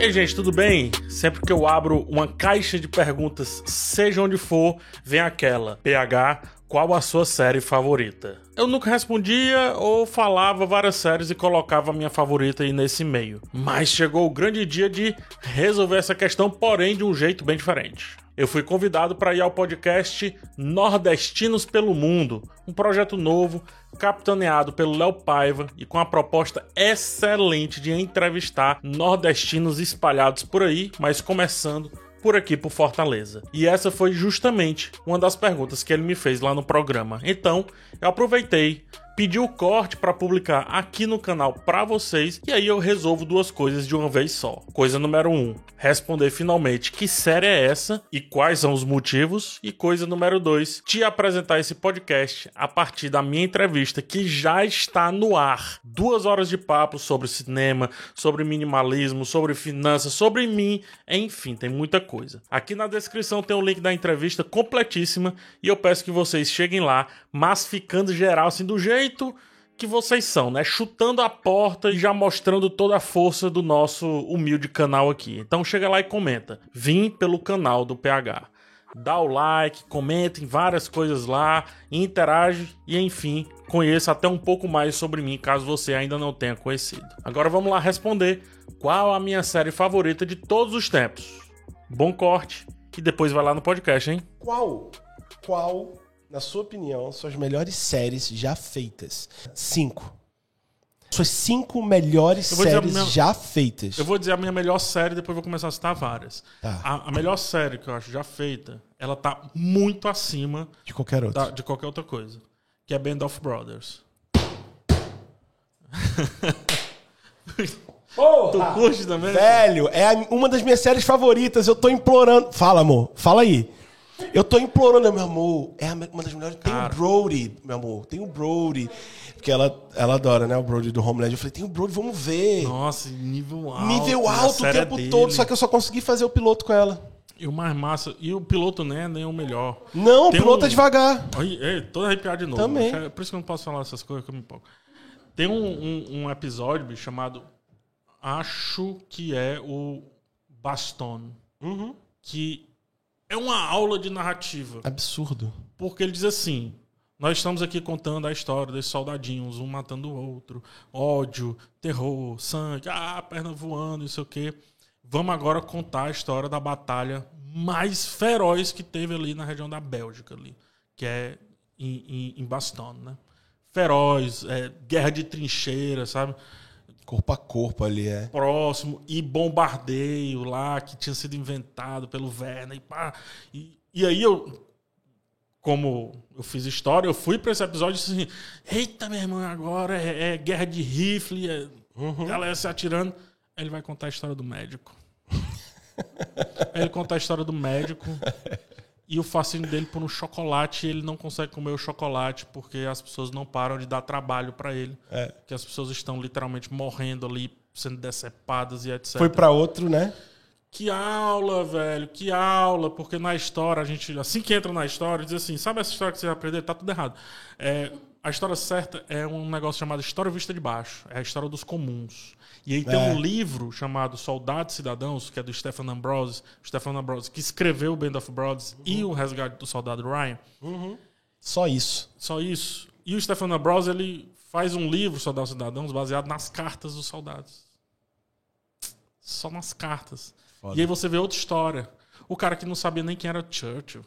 Ei, gente, tudo bem? Sempre que eu abro uma caixa de perguntas, seja onde for, vem aquela: PH, qual a sua série favorita? Eu nunca respondia ou falava várias séries e colocava a minha favorita aí nesse meio. Mas chegou o grande dia de resolver essa questão, porém de um jeito bem diferente. Eu fui convidado para ir ao podcast Nordestinos pelo Mundo, um projeto novo, capitaneado pelo Léo Paiva e com a proposta excelente de entrevistar nordestinos espalhados por aí, mas começando por aqui por Fortaleza. E essa foi justamente uma das perguntas que ele me fez lá no programa. Então, eu aproveitei, pedi o corte para publicar aqui no canal para vocês e aí eu resolvo duas coisas de uma vez só. Coisa número um, responder finalmente que série é essa e quais são os motivos. E coisa número dois, te apresentar esse podcast a partir da minha entrevista que já está no ar. Duas horas de papo sobre cinema, sobre minimalismo, sobre finanças, sobre mim, enfim, tem muita coisa. Aqui na descrição tem o link da entrevista completíssima e eu peço que vocês cheguem lá, mas ficando geral assim do jeito que vocês são, né? Chutando a porta e já mostrando toda a força do nosso humilde canal aqui. Então chega lá e comenta. Vim pelo canal do PH. Dá o like, comenta em várias coisas lá, interage e enfim, conheça até um pouco mais sobre mim caso você ainda não tenha conhecido. Agora vamos lá responder qual a minha série favorita de todos os tempos. Bom corte e depois vai lá no podcast, hein? Qual? Qual na sua opinião, são as melhores séries já feitas? Cinco. Suas cinco melhores séries minha... já feitas. Eu vou dizer a minha melhor série, depois vou começar a citar várias. Tá. A, a, melhor série que eu acho já feita, ela tá muito acima de qualquer outra. Da, de qualquer outra coisa. Que é Band of Brothers. Porra, tu curte também? Velho, é uma das minhas séries favoritas. Eu tô implorando. Fala, amor. Fala aí. Eu tô implorando, meu amor. É uma das melhores. Tem o Brody, meu amor. Tem o Brody. Porque ela, ela adora, né? O Brody do Homeland. Eu falei, tem o Brody, vamos ver. Nossa, nível alto. Nível alto o é tempo todo. Só que eu só consegui fazer o piloto com ela. E o mais massa. E o piloto né, nem é o melhor. Não, Tem o piloto é devagar. Ei, todo arrepiado de novo. Também. Por isso que eu não posso falar essas coisas que eu me empolgo. Tem um, um, um episódio chamado. Acho que é o Baston. Uhum. Que é uma aula de narrativa. Absurdo. Porque ele diz assim: nós estamos aqui contando a história desses soldadinhos, um matando o outro, ódio, terror, sangue, ah, perna voando, isso o quê. Vamos agora contar a história da batalha mais feroz que teve ali na região da Bélgica, ali, que é em, em, em Baston, né? Feroz, é, guerra de trincheira, sabe? Corpo a corpo ali, é. Próximo. E bombardeio lá, que tinha sido inventado pelo Werner. E, pá. E, e aí eu, como eu fiz história, eu fui para esse episódio e disse assim: Eita, meu irmão, agora é, é guerra de rifle, é uhum. galera se atirando. Aí ele vai contar a história do médico. Aí ele conta a história do médico e o fascínio dele por um chocolate, ele não consegue comer o chocolate porque as pessoas não param de dar trabalho para ele. É. Que as pessoas estão literalmente morrendo ali, sendo decepadas e etc. Foi para outro, né? Que aula, velho, que aula, porque na história a gente, assim que entra na história, diz assim: sabe essa história que você vai aprender? Tá tudo errado. É, a história certa é um negócio chamado História Vista de Baixo é a história dos comuns. E aí é. tem um livro chamado Soldados Cidadãos, que é do Stephen Ambrose, Stephen Ambrose, que escreveu o Band of Brothers uhum. e o Resgate do Soldado Ryan. Uhum. Só isso. Só isso. E o Stephen Ambrose, ele faz um livro, Soldados Cidadãos, baseado nas cartas dos soldados. Só nas cartas. Foda. E aí você vê outra história. O cara que não sabia nem quem era Churchill.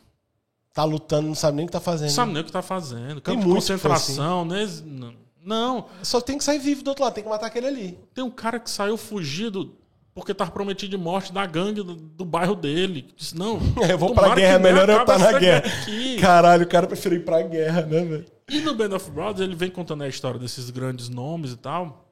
Tá lutando, não sabe nem o que tá fazendo. Não sabe nem o que tá fazendo. Campo de concentração, assim. né? Não. Só tem que sair vivo do outro lado, tem que matar aquele ali. Tem um cara que saiu fugido porque tava prometido de morte da gangue do, do bairro dele. Disse, não. eu vou pra guerra, melhor eu estar tá na guerra. Aqui. Caralho, o cara preferiu ir pra guerra, né, velho? E no Band of Brothers ele vem contando a história desses grandes nomes e tal.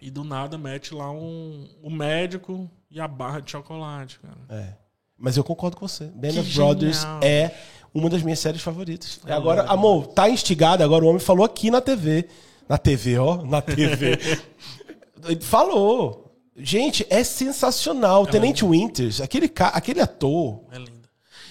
E do nada mete lá um, um médico e a barra de chocolate, cara. É. Mas eu concordo com você. Band que of genial. Brothers é uma das minhas séries favoritas. É agora, amor, tá instigado, agora o homem falou aqui na TV. Na TV, ó, na TV. Ele falou. Gente, é sensacional. É Tenente lindo. Winters, aquele, aquele ator. É lindo.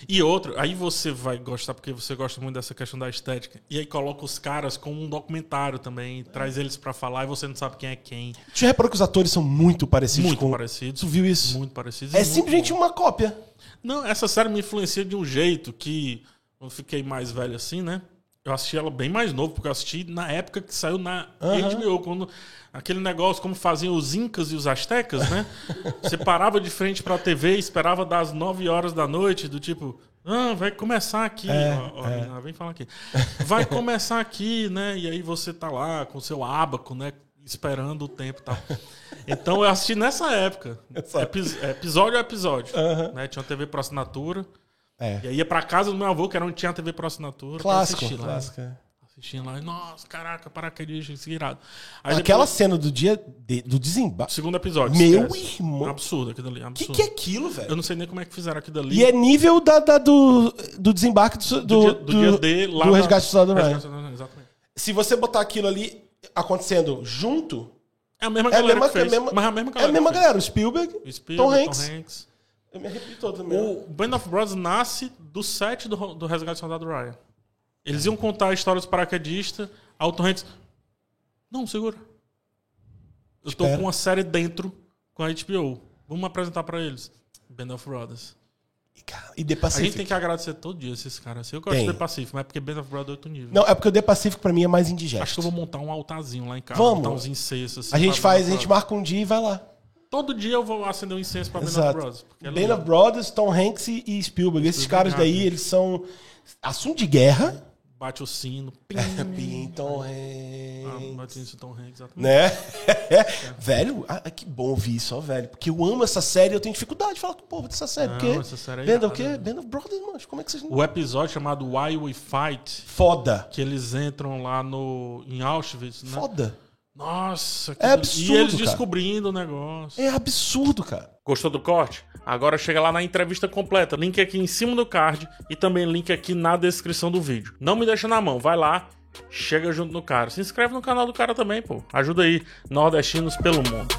E outro, aí você vai gostar porque você gosta muito dessa questão da estética. E aí coloca os caras com um documentário também, traz eles para falar e você não sabe quem é quem. Já reparou que os atores são muito parecidos muito com... parecidos. Tu viu isso? Muito parecidos. É simplesmente uma cópia. Não, essa série me influencia de um jeito que eu fiquei mais velho assim, né? Eu assisti ela bem mais novo, porque eu assisti na época que saiu na Aham. HBO, quando aquele negócio como faziam os incas e os astecas, né? Você parava de frente pra TV e esperava das 9 horas da noite, do tipo, ah, vai começar aqui, É, ó, ó, Renan, vem falar aqui. Vai começar aqui, né? E aí você tá lá com seu ábaco, né? Esperando o tempo e tal. Então eu assisti nessa época. Episódio a episódio. Aham. Né? Tinha uma TV por assinatura. É. E aí ia pra casa do meu avô, que era onde tinha TV por assinatura. Clássico. assistir lá. clássico. é. Assistindo lá. Nossa, caraca, paraquedistas, irado. Aí Aquela depois, cena do dia de- do desembarque. segundo episódio. Meu esquece. irmão. Absurdo aquilo ali. O que, que é aquilo, Eu velho? não sei nem como é que fizeram aquilo ali. E é nível da, da- do, do desembarque do, do, do, dia, do dia D lá. do na- resgate do soldado Exatamente. Se você botar aquilo ali acontecendo junto, É a mesma é a galera mesma, que fez. é a mesma, mas é a mesma é galera. a mesma galera. O Spielberg, Spielberg, Tom Hanks. Hanks. Eu me arrepio todo também. O Band of Brothers nasce do set do, do Resgate do Soldado Ryan. Eles iam contar a história dos paraquedistas. Hanks... Não, segura. Eu tô Espera. com uma série dentro com a HBO. Vamos apresentar pra eles. Band of Brothers. E, The A gente Pacific. tem que agradecer todo dia esses caras. Eu gosto Tem. de The Pacific, mas é porque Band of Brothers é outro nível. Não, é porque o The Pacific pra mim é mais indigesto. Acho que eu vou montar um altarzinho lá em casa. Vamos. Montar uns incensos. assim, A gente faz, a gente marca um dia e vai lá. Todo dia eu vou acender um incenso pra Band of Exato. Brothers. é Band of Brothers, Tom Hanks e Spielberg. Esses caras daí, eles são assunto de guerra. Bate o sino. Pim. Pim, Tom Ah, Hanks. bate isso, Tom Hanks, exatamente. Né? velho, ah, que bom ouvir isso, ó, velho. Porque eu amo essa série eu tenho dificuldade de falar com o povo dessa série. Não, porque essa série é Band of quê? né? Band of Brothers, mano. Como é que vocês. O episódio chamado Why We Fight, Foda. que eles entram lá no, em Auschwitz, né? Foda. Nossa, É aquilo- absurdo, E eles cara. descobrindo o negócio. É absurdo, cara. Gostou do corte? Agora chega lá na entrevista completa. Link aqui em cima do card e também link aqui na descrição do vídeo. Não me deixa na mão, vai lá, chega junto no cara. Se inscreve no canal do cara também, pô. Ajuda aí, nordestinos pelo mundo.